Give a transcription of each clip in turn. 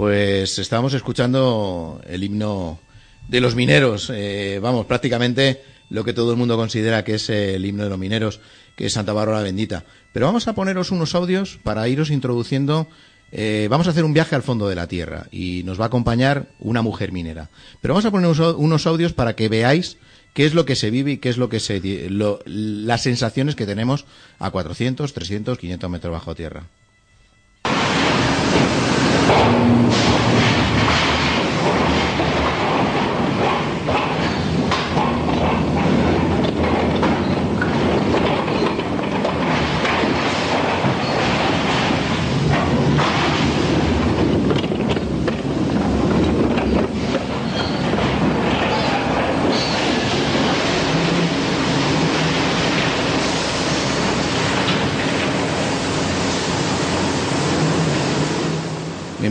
Pues estábamos escuchando el himno de los mineros, eh, vamos, prácticamente lo que todo el mundo considera que es el himno de los mineros, que es Santa Bárbara Bendita. Pero vamos a poneros unos audios para iros introduciendo. eh, vamos a hacer un viaje al fondo de la tierra y nos va a acompañar una mujer minera. Pero vamos a poner unos- audios para que veáis qué es lo que se vive y qué es lo que se, lo- las sensaciones que tenemos a 400, 300, 500 metros bajo tierra.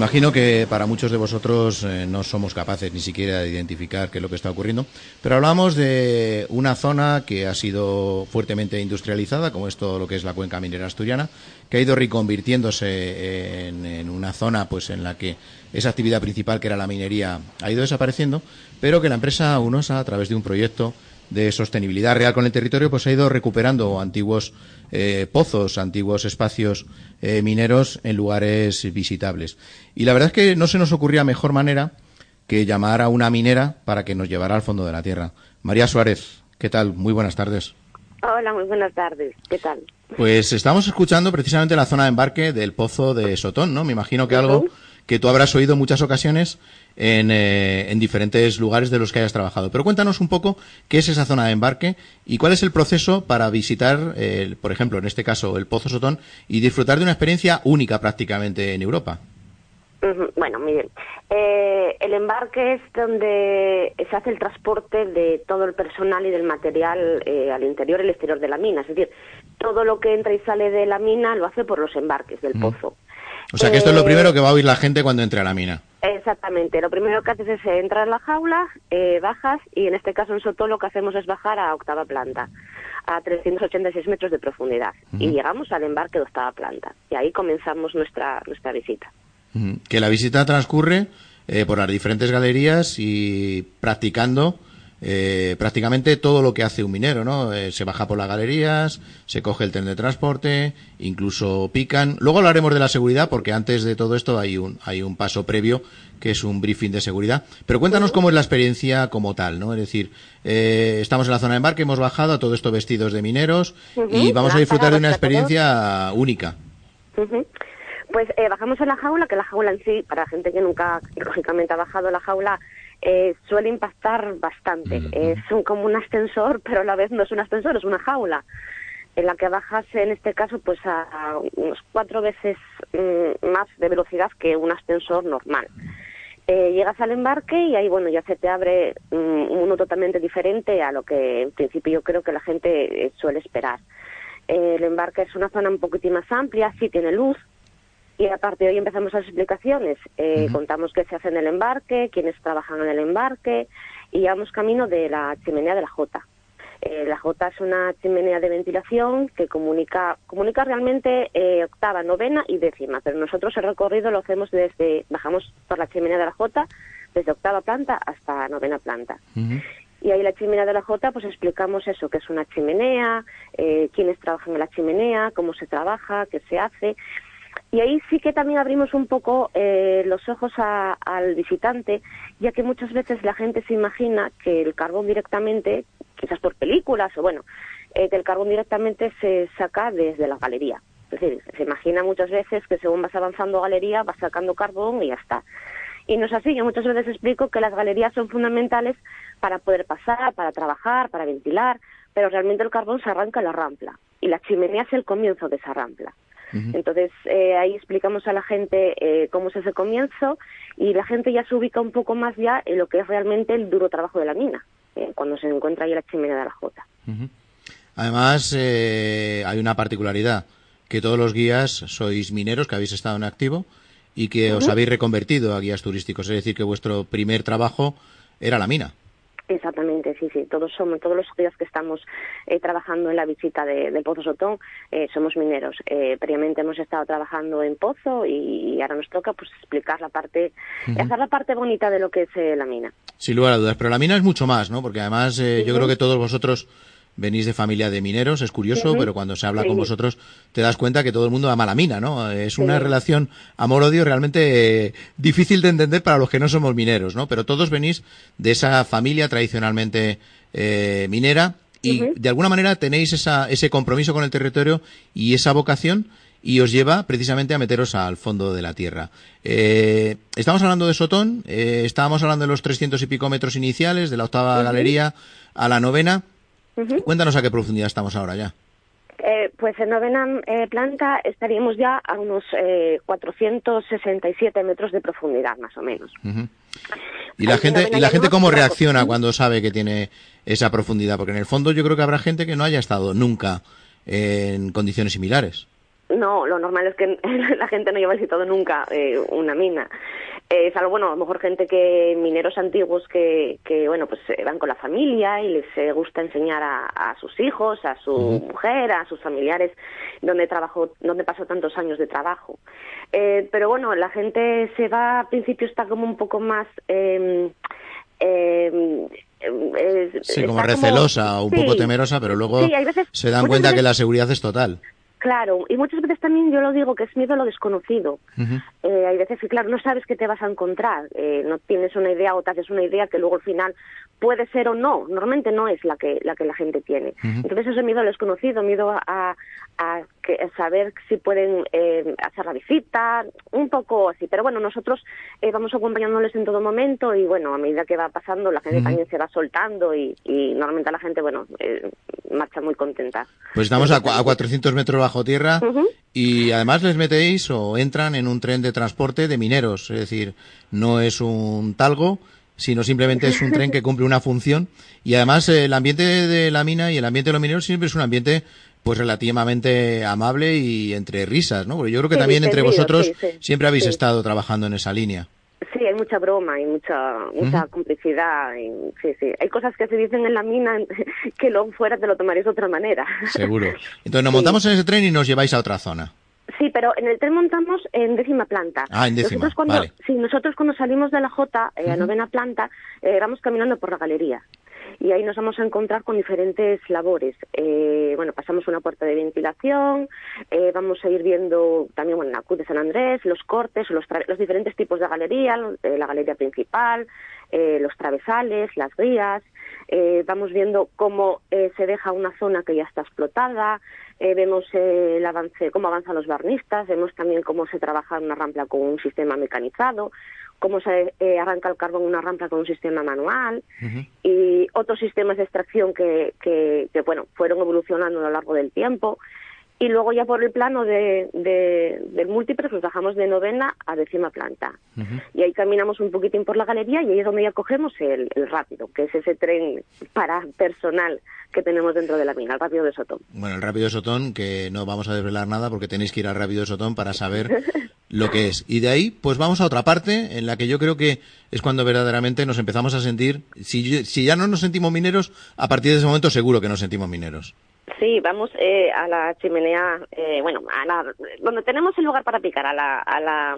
Imagino que para muchos de vosotros eh, no somos capaces ni siquiera de identificar qué es lo que está ocurriendo, pero hablamos de una zona que ha sido fuertemente industrializada, como es todo lo que es la cuenca minera asturiana, que ha ido reconvirtiéndose en, en una zona pues en la que esa actividad principal que era la minería ha ido desapareciendo, pero que la empresa UNOSA a través de un proyecto de sostenibilidad real con el territorio, pues ha ido recuperando antiguos eh, pozos, antiguos espacios eh, mineros en lugares visitables. Y la verdad es que no se nos ocurría mejor manera que llamar a una minera para que nos llevara al fondo de la tierra. María Suárez, ¿qué tal? Muy buenas tardes. Hola, muy buenas tardes. ¿Qué tal? Pues estamos escuchando precisamente la zona de embarque del pozo de Sotón, ¿no? Me imagino que algo que tú habrás oído en muchas ocasiones en, eh, en diferentes lugares de los que hayas trabajado. Pero cuéntanos un poco qué es esa zona de embarque y cuál es el proceso para visitar, eh, por ejemplo, en este caso, el Pozo Sotón y disfrutar de una experiencia única prácticamente en Europa. Bueno, miren, eh, el embarque es donde se hace el transporte de todo el personal y del material eh, al interior y al exterior de la mina. Es decir, todo lo que entra y sale de la mina lo hace por los embarques del pozo. O sea que esto es lo Eh, primero que va a oír la gente cuando entre a la mina. Exactamente. Lo primero que haces es entrar en la jaula, eh, bajas y en este caso en Sotón lo que hacemos es bajar a octava planta, a 386 metros de profundidad. Y llegamos al embarque de octava planta. Y ahí comenzamos nuestra, nuestra visita. Que la visita transcurre eh, por las diferentes galerías y practicando eh, prácticamente todo lo que hace un minero, ¿no? Eh, se baja por las galerías, se coge el tren de transporte, incluso pican. Luego hablaremos de la seguridad porque antes de todo esto hay un, hay un paso previo que es un briefing de seguridad. Pero cuéntanos cómo es la experiencia como tal, ¿no? Es decir, eh, estamos en la zona de embarque, hemos bajado a todo esto vestidos de mineros y vamos a disfrutar de una experiencia única. Pues eh, bajamos en la jaula, que la jaula en sí, para gente que nunca, lógicamente, ha bajado la jaula, eh, suele impactar bastante. Es un, como un ascensor, pero a la vez no es un ascensor, es una jaula, en la que bajas, en este caso, pues a, a unos cuatro veces mm, más de velocidad que un ascensor normal. Eh, llegas al embarque y ahí, bueno, ya se te abre mm, un mundo totalmente diferente a lo que en principio yo creo que la gente eh, suele esperar. Eh, el embarque es una zona un poquitín más amplia, sí tiene luz, y aparte de hoy empezamos las explicaciones. Eh, Contamos qué se hace en el embarque, quiénes trabajan en el embarque y vamos camino de la chimenea de la Jota. Eh, la Jota es una chimenea de ventilación que comunica, comunica realmente eh, octava, novena y décima, pero nosotros el recorrido lo hacemos desde, bajamos por la chimenea de la Jota, desde octava planta hasta novena planta. Y ahí la chimenea de la Jota, pues explicamos eso, que es una chimenea, eh, quiénes trabajan en la chimenea, cómo se trabaja, qué se hace. Y ahí sí que también abrimos un poco eh, los ojos al visitante, ya que muchas veces la gente se imagina que el carbón directamente quizás por películas o bueno, eh, que el carbón directamente se saca desde la galería. Es decir, se imagina muchas veces que según vas avanzando galería vas sacando carbón y ya está. Y no es así, yo muchas veces explico que las galerías son fundamentales para poder pasar, para trabajar, para ventilar, pero realmente el carbón se arranca en la rampla y la chimenea es el comienzo de esa rampla. Entonces eh, ahí explicamos a la gente eh, cómo es ese comienzo y la gente ya se ubica un poco más ya en lo que es realmente el duro trabajo de la mina, eh, cuando se encuentra ahí la chimenea de la Jota. Además, hay una particularidad, que todos los guías sois mineros que habéis estado en activo y que os habéis reconvertido a guías turísticos, es decir, que vuestro primer trabajo era la mina. Exactamente, sí, sí. Todos somos, todos los días que estamos eh, trabajando en la visita de, del Pozo Sotón eh, somos mineros. Eh, previamente hemos estado trabajando en Pozo y, ahora nos toca pues explicar la parte, hacer la parte bonita de lo que es la mina. Sin lugar a dudas, pero la mina es mucho más, ¿no? Porque además yo creo que todos vosotros venís de familia de mineros, es curioso, pero cuando se habla con vosotros te das cuenta que todo el mundo ama la mina, ¿no? Es una relación amor-odio realmente eh, difícil de entender para los que no somos mineros, ¿no? Pero todos venís de esa familia tradicionalmente eh, minera y de alguna manera tenéis esa, ese compromiso con el territorio y esa vocación y os lleva precisamente a meteros al fondo de la tierra. Eh, estamos hablando de Sotón, estábamos hablando de los 300 y pico metros iniciales, de la octava galería a la novena. Cuéntanos a qué profundidad estamos ahora ya. Eh, pues en novena eh, planta estaríamos ya a unos eh, 467 metros de profundidad, más o menos. ¿Y la gente, ¿y la gente cómo reacciona cuando sabe que tiene esa profundidad? Porque en el fondo yo creo que habrá gente que no haya estado nunca en condiciones similares. No, lo normal es que la gente no haya visitado nunca eh, una mina. Es algo bueno, a lo mejor gente que, mineros antiguos que, que bueno, pues eh, van con la familia y les eh, gusta enseñar a, sus hijos, a su mujer, a sus familiares, donde trabajó, donde pasó tantos años de trabajo. Eh, pero bueno, la gente se va, al principio está como un poco más, eh, eh, sí, como recelosa un poco temerosa, pero luego se dan cuenta que la seguridad es total. Claro, y muchas veces también yo lo digo que es miedo a lo desconocido. eh, hay veces que, claro, no sabes qué te vas a encontrar, eh, no tienes una idea o te haces una idea que luego al final puede ser o no, normalmente no es la que la, que la gente tiene. Entonces ese miedo a lo desconocido, miedo a, a, saber si pueden eh, hacer la visita, un poco así. Pero bueno, nosotros eh, vamos acompañándoles en todo momento y bueno, a medida que va pasando la gente también se va soltando y, y normalmente la gente, bueno, eh, marcha muy contenta. Pues estamos a, a 400 metros bajo tierra y además les metéis o entran en un tren de transporte de mineros, es decir, no es un talgo, sino simplemente es un tren que cumple una función y además el ambiente de la mina y el ambiente de los mineros siempre es un ambiente pues relativamente amable y entre risas, ¿no? Porque yo creo que también entre vosotros siempre habéis estado trabajando en esa línea. Sí, hay mucha broma y mucha mucha complicidad. Y, sí, sí. Hay cosas que se dicen en la mina que luego fuera te lo tomarías de otra manera. Seguro. Entonces nos montamos en ese tren y nos lleváis a otra zona. Sí, pero en el tren montamos en décima planta. Ah, en décima, nosotros cuando, vale. Sí, nosotros cuando salimos de la J, eh, a novena planta, eh, vamos caminando por la galería y ahí nos vamos a encontrar con diferentes labores. Eh, bueno, pasamos una puerta de ventilación, eh, vamos a ir viendo también la Cruz de San Andrés, los cortes, los, los diferentes tipos de galería, eh, la galería principal, eh, los travesales, las guías, eh, vamos viendo cómo se deja una zona que ya está explotada, vemos el avance, cómo avanzan los barnistas, vemos también cómo se trabaja una rampa con un sistema mecanizado, cómo se eh, arranca el carbón en una rampa con un sistema manual y otros sistemas de extracción que, que, que, bueno, fueron evolucionando a lo largo del tiempo. Y luego ya por el plano de, de, del múltiple pues bajamos de novena a décima planta. Y ahí caminamos un poquitín por la galería y ahí es donde ya cogemos el, el rápido, que es ese tren para personal que tenemos dentro de la mina, el rápido de Sotón. Bueno, el rápido de Sotón, que no vamos a desvelar nada porque tenéis que ir al rápido de Sotón para saber lo que es. Y de ahí, pues vamos a otra parte en la que yo creo que es cuando verdaderamente nos empezamos a sentir, si, si ya no nos sentimos mineros, a partir de ese momento seguro que nos sentimos mineros. Sí, vamos eh, a la chimenea, eh, bueno, a la, donde tenemos el lugar para picar, a la, a la,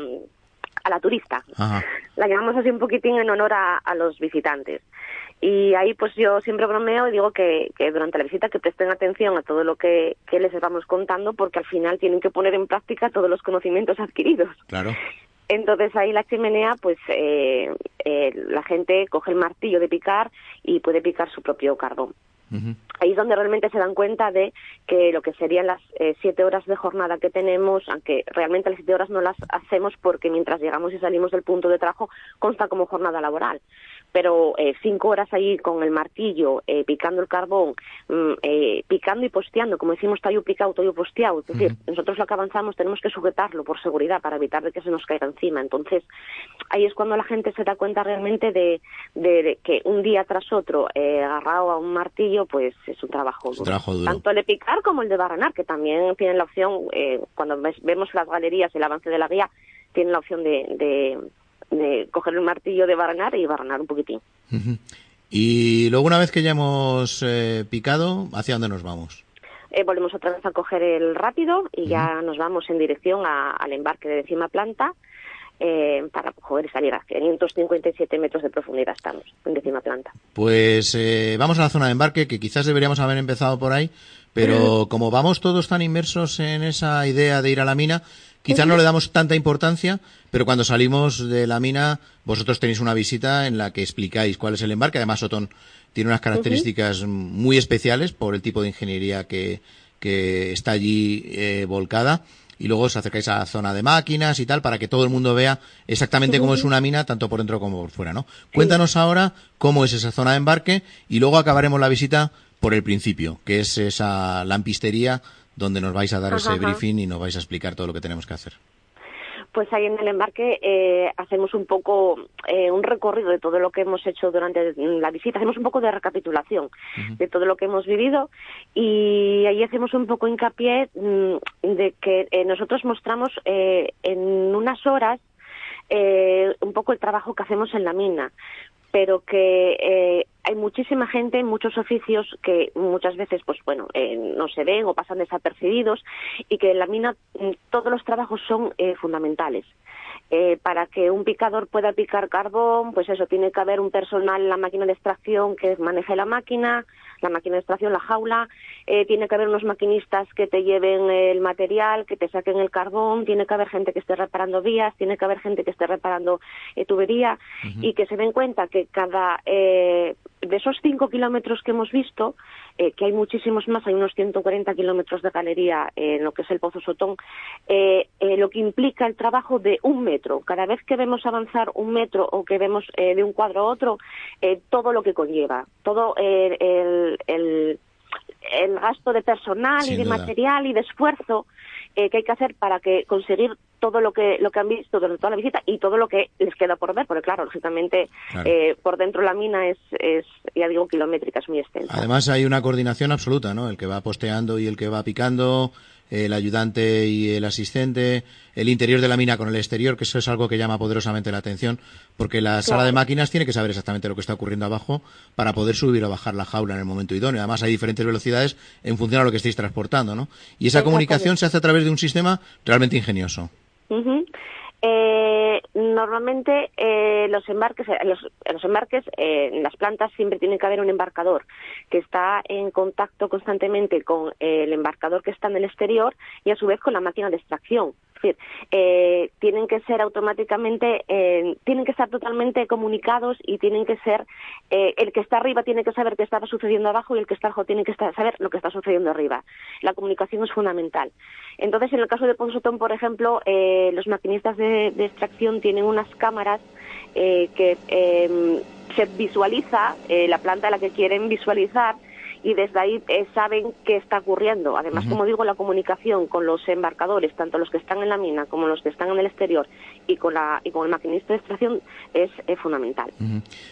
a la turista. Ajá. La llamamos así un poquitín en honor a, a los visitantes. Y ahí pues yo siempre bromeo y digo que, que, durante la visita que presten atención a todo lo que, que les vamos contando porque al final tienen que poner en práctica todos los conocimientos adquiridos. Claro. Entonces ahí la chimenea, pues eh, eh, la gente coge el martillo de picar y puede picar su propio carbón. Ahí es donde realmente se dan cuenta de que lo que serían las eh, siete horas de jornada que tenemos, aunque realmente las siete horas no las hacemos porque mientras llegamos y salimos del punto de trabajo consta como jornada laboral pero eh, cinco horas ahí con el martillo, eh, picando el carbón, mm, eh, picando y posteando, como decimos, tallo picado, tallo posteado. Es decir, nosotros lo que avanzamos tenemos que sujetarlo por seguridad para evitar de que se nos caiga encima. Entonces, ahí es cuando la gente se da cuenta realmente de, de, que un día tras otro, agarrado a un martillo, pues es un trabajo, duro. Tanto el de picar como el de barranar, que también tienen la opción, cuando vemos las galerías, el avance de la guía, tienen la opción de de coger el martillo de barrenar y barrenar un poquitín. Y luego una vez que ya hemos eh, picado, ¿hacia dónde nos vamos? Eh, volvemos otra vez a coger el rápido y ya nos vamos en dirección al embarque de décima planta eh, para poder salir a 557 metros de profundidad estamos en décima planta. Pues vamos a la zona de embarque, que quizás deberíamos haber empezado por ahí, pero como vamos todos tan inmersos en esa idea de ir a la mina, Quizá no le damos tanta importancia, pero cuando salimos de la mina, vosotros tenéis una visita en la que explicáis cuál es el embarque. Además, Otón tiene unas características muy especiales por el tipo de ingeniería que, está allí eh, volcada. Y luego os acercáis a la zona de máquinas y tal para que todo el mundo vea exactamente cómo es una mina, tanto por dentro como por fuera, ¿no? Cuéntanos ahora cómo es esa zona de embarque y luego acabaremos la visita por el principio, que es esa lampistería donde nos vais a dar ese briefing y nos vais a explicar todo lo que tenemos que hacer. Pues ahí en el embarque eh, hacemos un poco eh, un recorrido de todo lo que hemos hecho durante la visita, hacemos un poco de recapitulación de todo lo que hemos vivido y ahí hacemos un poco hincapié mm, de que eh, nosotros mostramos en unas horas un poco el trabajo que hacemos en la mina, pero que eh, hay muchísima gente en muchos oficios que muchas veces pues bueno eh, no se ven o pasan desapercibidos y que en la mina mm, todos los trabajos son eh, fundamentales. Eh, para que un picador pueda picar carbón, pues eso, tiene que haber un personal en la máquina de extracción que maneje la máquina, la máquina de extracción, la jaula, eh, tiene que haber unos maquinistas que te lleven el material, que te saquen el carbón, tiene que haber gente que esté reparando vías, tiene que haber gente que esté reparando eh, tubería y que se den cuenta que cada de esos cinco kilómetros que hemos visto, eh, que hay muchísimos más, hay unos 140 kilómetros de galería en lo que es el Pozo Sotón, eh, eh, lo que implica el trabajo de un metro. Cada vez que vemos avanzar un metro o que vemos de un cuadro a otro, todo lo que conlleva, todo el, el, gasto de personal y de material y de esfuerzo que hay que hacer para que conseguir todo lo que lo que han visto durante toda la visita y todo lo que les queda por ver, porque claro, lógicamente eh, por dentro la mina es, es, ya digo, kilométrica, es muy extensa. Además hay una coordinación absoluta, ¿no? El que va posteando y el que va picando, el ayudante y el asistente, el interior de la mina con el exterior, que eso es algo que llama poderosamente la atención, porque la sala de máquinas tiene que saber exactamente lo que está ocurriendo abajo para poder subir o bajar la jaula en el momento idóneo. Además, hay diferentes velocidades en función a lo que estéis transportando, ¿no? Y esa comunicación se hace a través de un sistema realmente ingenioso eh, normalmente eh, los embarques, eh, los, los embarques eh, en las plantas siempre tiene que haber un embarcador que está en contacto constantemente con el embarcador que está en el exterior y a su vez con la máquina de extracción. Decir, eh, tienen que ser automáticamente, eh, tienen que estar totalmente comunicados y tienen que ser, eh, el que está arriba tiene que saber qué estaba sucediendo abajo y el que está abajo tiene que saber lo que está sucediendo arriba. La comunicación es fundamental. Entonces, en el caso de Ponsotón, por ejemplo, los maquinistas de, de, extracción tienen unas cámaras que em, se visualiza la planta a la que quieren visualizar y desde ahí eh, saben qué está ocurriendo. Además, como digo, la comunicación con los embarcadores, tanto los que están en la mina como los que están en el exterior y con, la, y con el maquinista de extracción es, fundamental.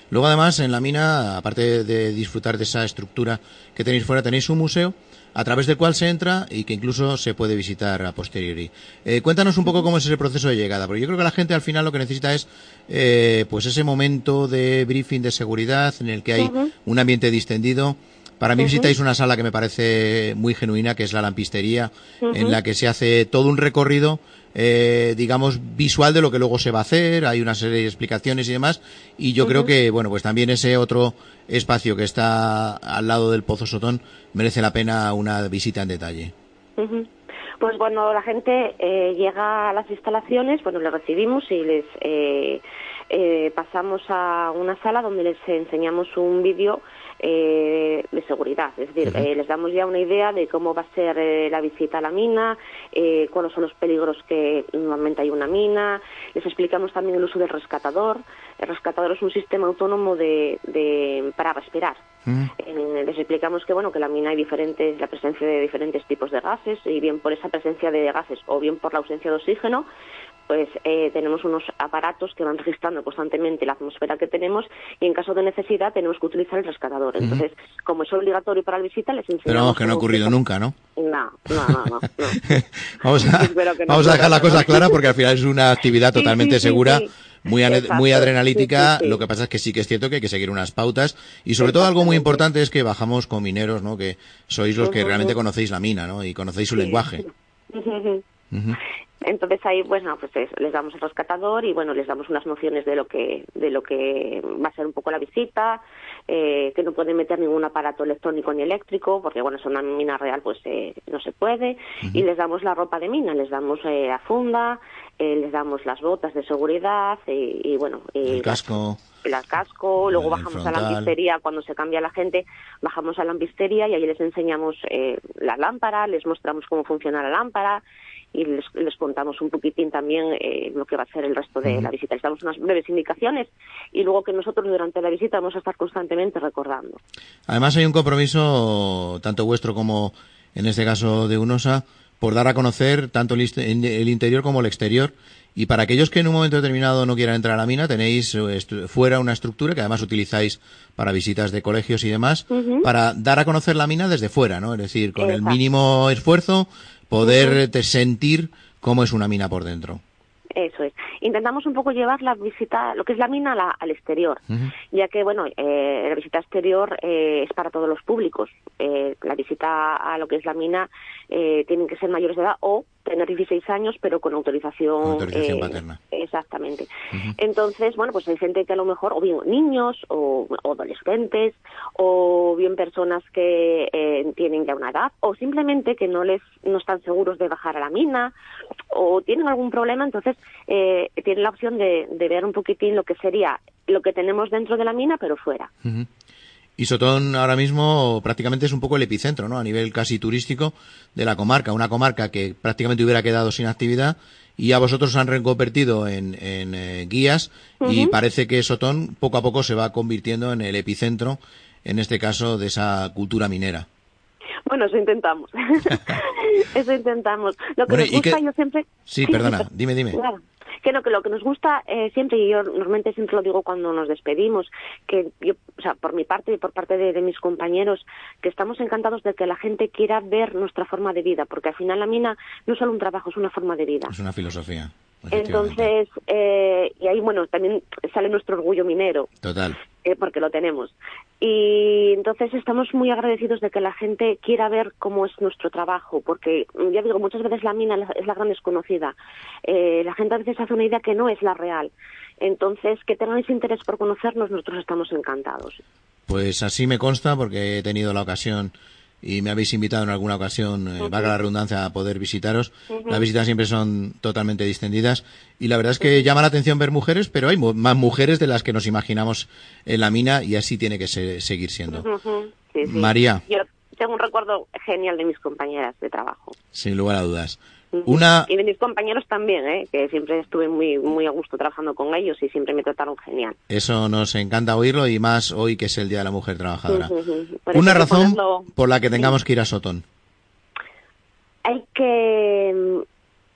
Luego, además, en la mina, aparte de disfrutar de esa estructura que tenéis fuera, tenéis un museo a través del cual se entra y que incluso se puede visitar a posteriori. Eh, cuéntanos un poco cómo es ese proceso de llegada, porque yo creo que la gente al final lo que necesita es eh, pues ese momento de briefing de seguridad en el que hay un ambiente distendido para mí visitáis una sala que me parece muy genuina, que es la lampistería, en la que se hace todo un recorrido, eh, digamos, visual de lo que luego se va a hacer, hay una serie de explicaciones y demás, y yo creo que, bueno, pues también ese otro espacio que está al lado del Pozo Sotón merece la pena una visita en detalle. Pues cuando la gente eh, llega a las instalaciones, bueno, les recibimos y les eh, pasamos a una sala donde les enseñamos un vídeo eh, de seguridad. Es decir, eh, les damos ya una idea de cómo va a ser eh, la visita a la mina, cuáles son los peligros que normalmente hay una mina. Les explicamos también el uso del rescatador. El rescatador es un sistema autónomo de, de para respirar. les explicamos que bueno que la mina hay diferentes, la presencia de diferentes tipos de gases y bien por esa presencia de gases o bien por la ausencia de oxígeno pues eh, tenemos unos aparatos que van registrando constantemente la atmósfera que tenemos y en caso de necesidad tenemos que utilizar el rescatador. Entonces, como es obligatorio para la visita, les enseñamos... Pero vamos, que no ha ocurrido nunca, ¿no? No, no, no. no, vamos a, vamos a dejar la cosa clara porque al final es una actividad totalmente segura. muy, muy adrenalítica. Lo que pasa es que sí que es cierto que hay que seguir unas pautas y sobre todo algo muy importante es que bajamos con mineros, ¿no? Que sois los que realmente conocéis la mina, ¿no? Y conocéis su lenguaje. Entonces ahí, bueno, pues les damos el rescatador y bueno, les damos unas nociones de lo que de lo que va a ser un poco la visita, eh, que no pueden meter ningún aparato electrónico ni eléctrico, porque bueno, es una mina real, pues eh, no se puede. Y les damos la ropa de mina, les damos eh, la funda, les damos las botas de seguridad y, bueno, el casco. El casco, luego bajamos a la lampistería cuando se cambia la gente, bajamos a la lampistería y ahí les enseñamos la lámpara, les mostramos cómo funciona la lámpara y les, contamos un poquitín también eh, lo que va a ser el resto de la visita. Les damos unas breves indicaciones y luego que nosotros durante la visita vamos a estar constantemente recordando. Además hay un compromiso, tanto vuestro como en este caso de UNOSA, por dar a conocer tanto el interior como el exterior. Y para aquellos que en un momento determinado no quieran entrar a la mina, tenéis eh, fuera una estructura que además utilizáis para visitas de colegios y demás, para dar a conocer la mina desde fuera, ¿no? Es decir, con el mínimo esfuerzo, poder sentir cómo es una mina por dentro. Eso es. Intentamos un poco llevar la visita, lo que es la mina, al exterior, ya que, bueno, eh, la visita exterior eh, es para todos los públicos. Eh, la visita a lo que es la mina eh, tienen que ser mayores de edad o tener 16 años, pero con autorización, autorización eh, paterna. Exactamente. Entonces, bueno, pues hay gente que a lo mejor, o bien niños, o, adolescentes, o bien personas que eh, tienen ya una edad, o simplemente que no les no están seguros de bajar a la mina, o tienen algún problema, entonces eh, tienen la opción de, de, ver un poquitín lo que sería lo que tenemos dentro de la mina, pero fuera. Y Sotón ahora mismo prácticamente es un poco el epicentro, ¿no? A nivel casi turístico de la comarca. Una comarca que prácticamente hubiera quedado sin actividad y a vosotros os han reconvertido en, eh, guías y parece que Sotón poco a poco se va convirtiendo en el epicentro, en este caso, de esa cultura minera. Bueno, eso intentamos. eso intentamos. Lo que nos gusta, yo siempre... Sí, perdona, dime, dime no, que lo que nos gusta eh, siempre, y yo normalmente siempre lo digo cuando nos despedimos, que yo, o sea, por mi parte y por parte de, mis compañeros, que estamos encantados de que la gente quiera ver nuestra forma de vida, porque al final la mina no es solo un trabajo, es una forma de vida. Es una filosofía. Entonces, eh, y ahí, bueno, también sale nuestro orgullo minero. Total. Porque lo tenemos. Y entonces estamos muy agradecidos de que la gente quiera ver cómo es nuestro trabajo, porque ya digo, muchas veces la mina es la gran desconocida. Eh, la gente a veces hace una idea que no es la real. Entonces, que tengáis interés por conocernos, nosotros estamos encantados. Pues así me consta, porque he tenido la ocasión y me habéis invitado en alguna ocasión, eh, valga la redundancia, a poder visitaros. Las visitas siempre son totalmente distendidas y la verdad es que llama la atención ver mujeres, pero hay más mujeres de las que nos imaginamos en la mina y así tiene que seguir siendo. María. Yo tengo un recuerdo genial de mis compañeras de trabajo. Sin lugar a dudas. Una... Y de mis compañeros también, ¿eh? que siempre estuve muy, muy a gusto trabajando con ellos y siempre me trataron genial. Eso nos encanta oírlo y más hoy que es el Día de la Mujer Trabajadora. Una razón por la que tengamos que ir a Sotón. Hay que,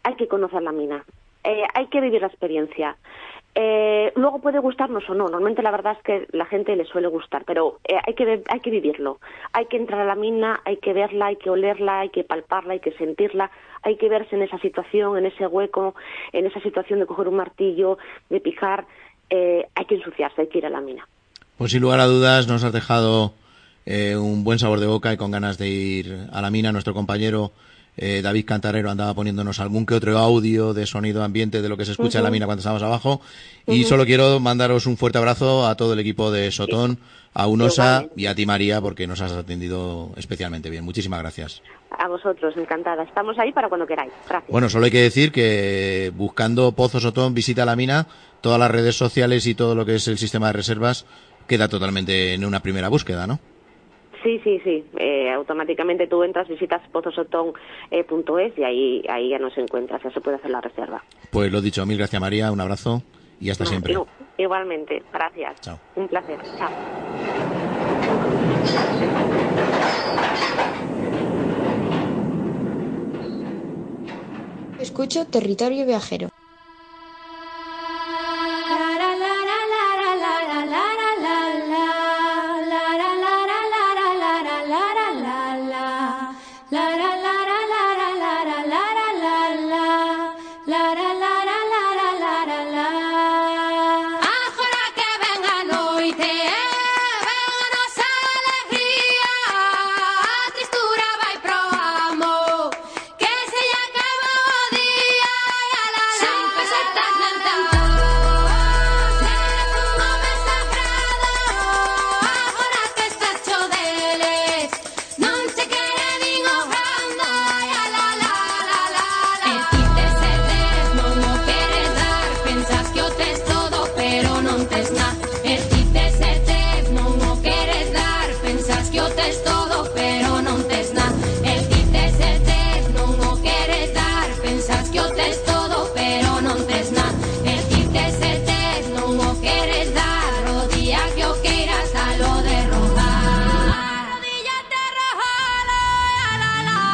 hay que conocer la mina, eh, hay que vivir la experiencia. Eh, luego puede gustarnos o no. Normalmente la verdad es que la gente le suele gustar, pero eh, hay que hay que vivirlo. Hay que entrar a la mina, hay que verla, hay que olerla, hay que palparla, hay que sentirla, hay que verse en esa situación, en ese hueco, en esa situación de coger un martillo, de picar. Eh, hay que ensuciarse, hay que ir a la mina. Pues sin lugar a dudas nos has dejado un buen sabor de boca y con ganas de ir a la mina. Nuestro compañero eh, David Cantarero andaba poniéndonos algún que otro audio de sonido ambiente de lo que se escucha en la mina cuando estamos abajo. Y solo quiero mandaros un fuerte abrazo a todo el equipo de Sotón, a Unosa y a ti María, porque nos has atendido especialmente bien. Muchísimas gracias. A vosotros, encantada. Estamos ahí para cuando queráis. Gracias. Bueno, solo hay que decir que buscando Pozo Sotón, visita la mina, todas las redes sociales y todo lo que es el sistema de reservas queda totalmente en una primera búsqueda, ¿no? Sí, sí, sí. Eh, automáticamente tú entras, visitas pozosotón.es y ahí, ahí ya nos encuentras, ya se puede hacer la reserva. Pues lo dicho, mil gracias María, un abrazo y hasta siempre. Igualmente, gracias. Chao. Un placer. Chao. Escucho Territorio Viajero.